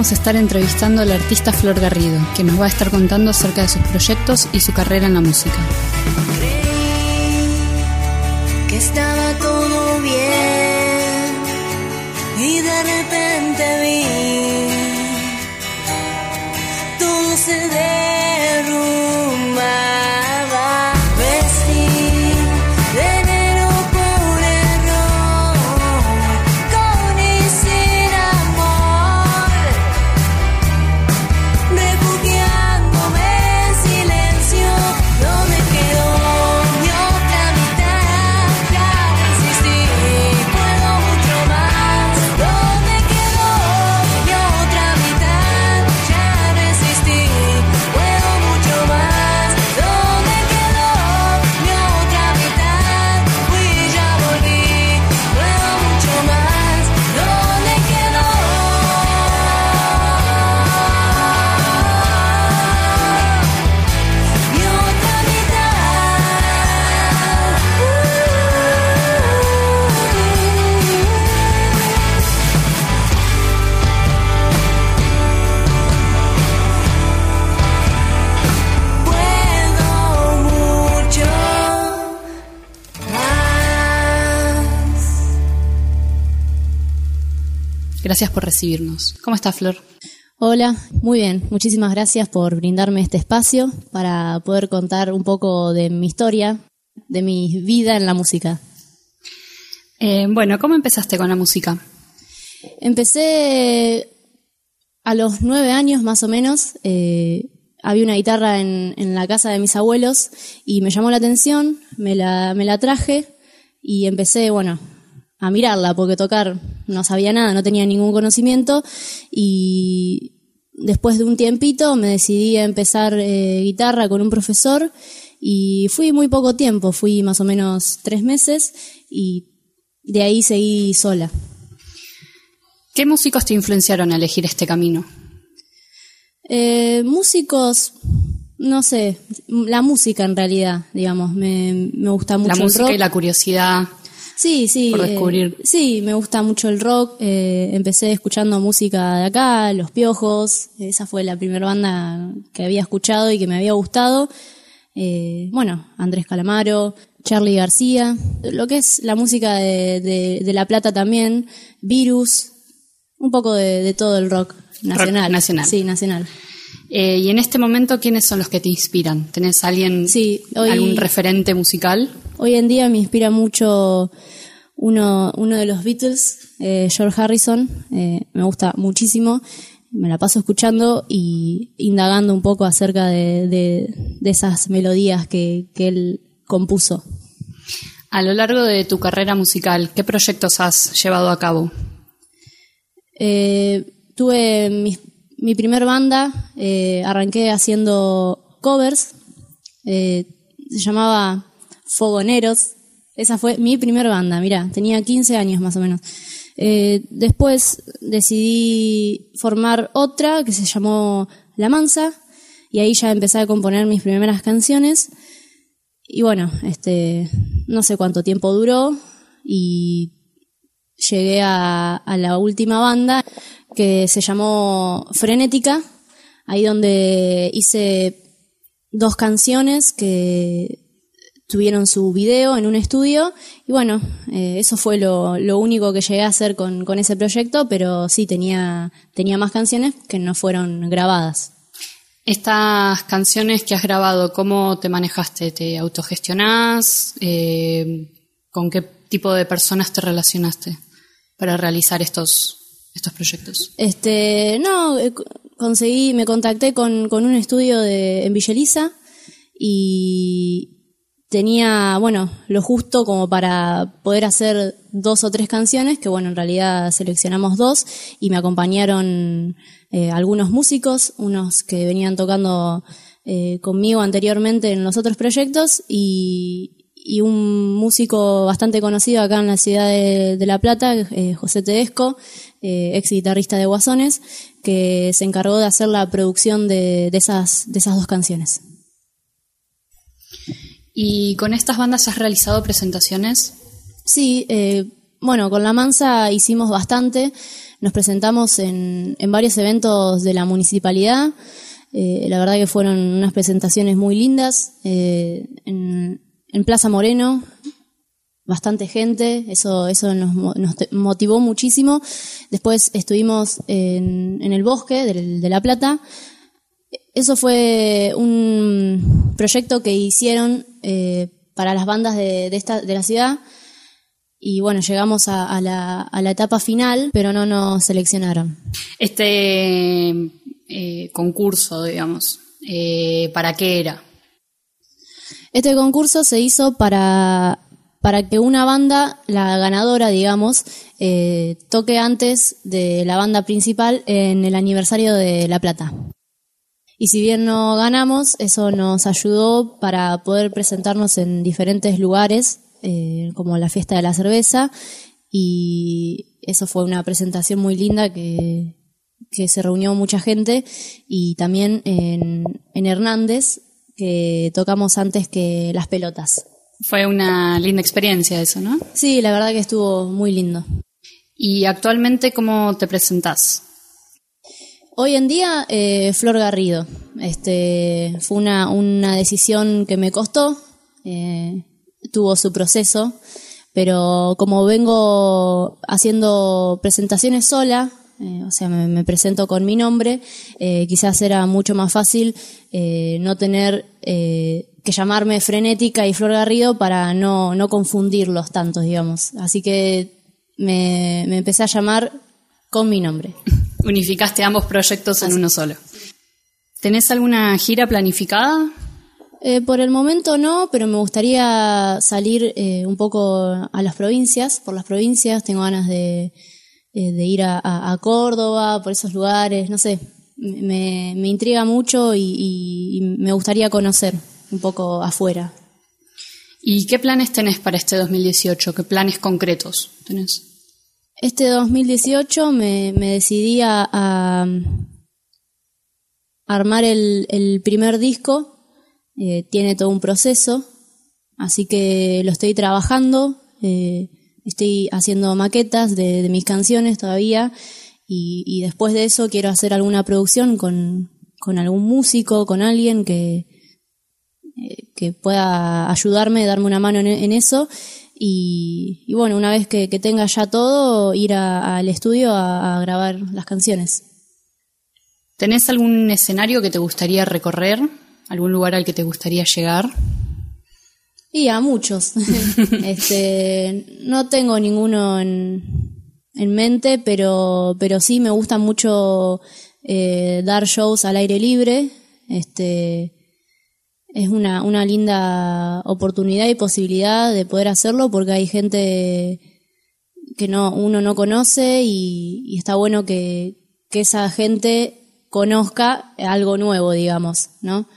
vamos a estar entrevistando al artista Flor Garrido, que nos va a estar contando acerca de sus proyectos y su carrera en la música. Creí que estaba todo bien y de repente vi Gracias por recibirnos. ¿Cómo está Flor? Hola, muy bien. Muchísimas gracias por brindarme este espacio para poder contar un poco de mi historia, de mi vida en la música. Eh, bueno, ¿cómo empezaste con la música? Empecé a los nueve años más o menos. eh, había una guitarra en, en la casa de mis abuelos y me llamó la atención, me la, me la traje y empecé, bueno, a mirarla porque tocar no sabía nada, no tenía ningún conocimiento y después de un tiempito me decidí a empezar eh, guitarra con un profesor y fui muy poco tiempo, fui más o menos tres meses y de ahí seguí sola. ¿Qué músicos te influenciaron a elegir este camino? Eh, músicos, no sé, la música en realidad, digamos, me, me gusta mucho la el música rock. y la curiosidad. Sí, sí. por eh, descubrir. sí, me gusta mucho el rock. eh, empecé escuchando música de acá, Los Piojos. Esa fue la primera banda que había escuchado y que me había gustado. Eh, bueno, Andrés Calamaro, Charlie García. Lo que es la música de, de- de La Plata también, Virus, un poco de, de todo el rock nacional. nacional. Sí, nacional. Eh, y en este momento, ¿quiénes son los que te inspiran? ¿Tenés alguien, Sí, hoy- algún referente musical? Hoy en día me inspira mucho uno, uno de los Beatles, eh, George Harrison. eh, me gusta muchísimo. Me la paso escuchando y indagando un poco acerca de, de- de esas melodías que, que él compuso. A lo largo de tu carrera musical, ¿qué proyectos has llevado a cabo? Eh, tuve mi, mi primer banda, eh, arranqué haciendo covers, eh, se llamaba Fogoneros, esa fue mi primer banda, mira, tenía 15 años más o menos. Eh, después decidí formar otra que se llamó La Mansa y ahí ya empecé a componer mis primeras canciones. Y bueno, este, no sé cuánto tiempo duró y llegué a la última banda que se llamó Frenética, ahí donde hice dos canciones que tuvieron su video en un estudio y bueno, eh, eso fue lo, lo único que llegué a hacer con, con ese proyecto, pero sí tenía, tenía más canciones que no fueron grabadas. Estas canciones que has grabado, ¿cómo te manejaste? ¿Te autogestionás? Eh, ¿Con qué tipo de personas te relacionaste para realizar estos, estos proyectos? Este, no, eh, co- conseguí, me contacté con, con un estudio de, en Villa Elisa y tenía, bueno, lo justo como para poder hacer dos o tres canciones, que bueno, en realidad seleccionamos dos y me acompañaron eh, algunos músicos, unos que venían tocando eh, conmigo anteriormente en los otros proyectos y, y un músico bastante conocido acá en la ciudad de, de La Plata, eh, José Tedesco, eh, ex guitarrista de Guasones, que se encargó de hacer la producción de, de esas, de esas dos canciones. ¿Y con estas bandas has realizado presentaciones? Sí, eh, bueno, con La Mansa hicimos bastante. Nos presentamos en, en varios eventos de la municipalidad. Eh, la verdad que fueron unas presentaciones muy lindas. Eh, en, en Plaza Moreno, bastante gente, eso, eso nos, nos motivó muchísimo. Después estuvimos en, en el bosque de La Plata. Eso fue un proyecto que hicieron eh, para las bandas de, de esta, de la ciudad. Y bueno, llegamos a, a la, a la etapa final, pero no nos seleccionaron. Este eh, concurso, digamos, eh, ¿para qué era? Este concurso se hizo para, para que una banda, la ganadora, digamos, eh, toque antes de la banda principal en el aniversario de La Plata. Y si bien no ganamos, eso nos ayudó para poder presentarnos en diferentes lugares, eh, como la fiesta de la cerveza, y eso fue una presentación muy linda que, que se reunió mucha gente, y también en, en Hernández, que tocamos antes que las pelotas. Fue una linda experiencia eso, ¿no? Sí, la verdad que estuvo muy lindo. ¿Y actualmente cómo te presentás? Hoy en día, eh, Flor Garrido. Este, fue una, una decisión que me costó, eh, tuvo su proceso, pero como vengo haciendo presentaciones sola, eh, o sea, me, presento con mi nombre, eh, quizás era mucho más fácil eh, no tener que llamarme Frenética y Flor Garrido para no, no confundirlos tantos, digamos. Así que me, me empecé a llamar con mi nombre. Unificaste ambos proyectos en uno solo. ¿Tenés alguna gira planificada? Eh, por el momento no, pero me gustaría salir eh, un poco a las provincias, por las provincias, tengo ganas de, eh, de ir a, Córdoba, por esos lugares, no sé, me, me intriga mucho y, y- y me gustaría conocer un poco afuera. ¿Y qué planes tenés para este 2018? ¿Qué planes concretos tenés? Este 2018 me, me decidí a, armar el, primer disco. Eh, tiene todo un proceso, así que lo estoy trabajando. eh, estoy haciendo maquetas de, mis canciones todavía. Y, después de eso quiero hacer alguna producción con, con algún músico, con alguien que, eh, pueda ayudarme, darme una mano en eso. Y, y bueno, una vez que, que tenga ya todo, ir a- al estudio a, a grabar las canciones. ¿Tenés algún escenario que te gustaría recorrer? ¿Algún lugar al que te gustaría llegar? Y a muchos. este, no tengo ninguno en, en mente, pero, pero sí me gusta mucho eh, dar shows al aire libre. Este, es una, una linda oportunidad y posibilidad de poder hacerlo porque hay gente que no, uno no conoce y, y está bueno que, que esa gente conozca algo nuevo, digamos, ¿no?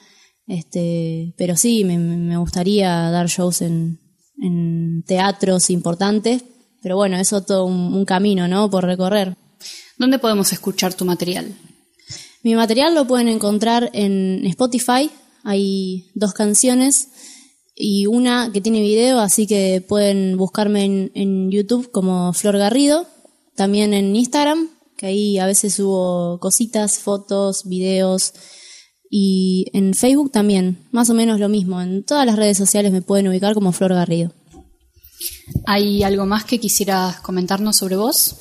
Este, pero sí, me, me gustaría dar shows en, en teatros importantes, pero bueno, eso todo un, un camino, ¿no? Por recorrer. ¿Dónde podemos escuchar tu material? Mi material lo pueden encontrar en Spotify. Hay dos canciones y una que tiene video, así que pueden buscarme en, YouTube como Flor Garrido. También en Instagram, que ahí a veces subo cositas, fotos, videos. Y en Facebook también, más o menos lo mismo. En todas las redes sociales me pueden ubicar como Flor Garrido. ¿Hay algo más que quisieras comentarnos sobre vos?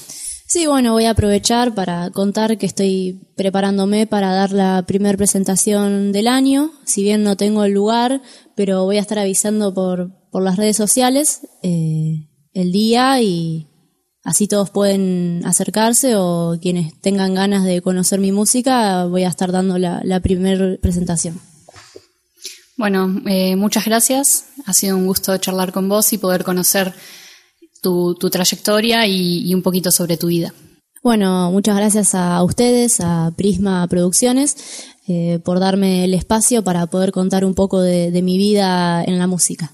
Sí, bueno, voy a aprovechar para contar que estoy preparándome para dar la primera presentación del año. Si bien no tengo el lugar, pero voy a estar avisando por, por las redes sociales eh, el día y así todos pueden acercarse o quienes tengan ganas de conocer mi música, voy a estar dando la, la primera presentación. Bueno, eh, muchas gracias. Ha sido un gusto charlar con vos y poder conocer tu, tu trayectoria y, un poquito sobre tu vida. Bueno, muchas gracias a ustedes, a Prisma Producciones, eh, por darme el espacio para poder contar un poco de mi vida en la música.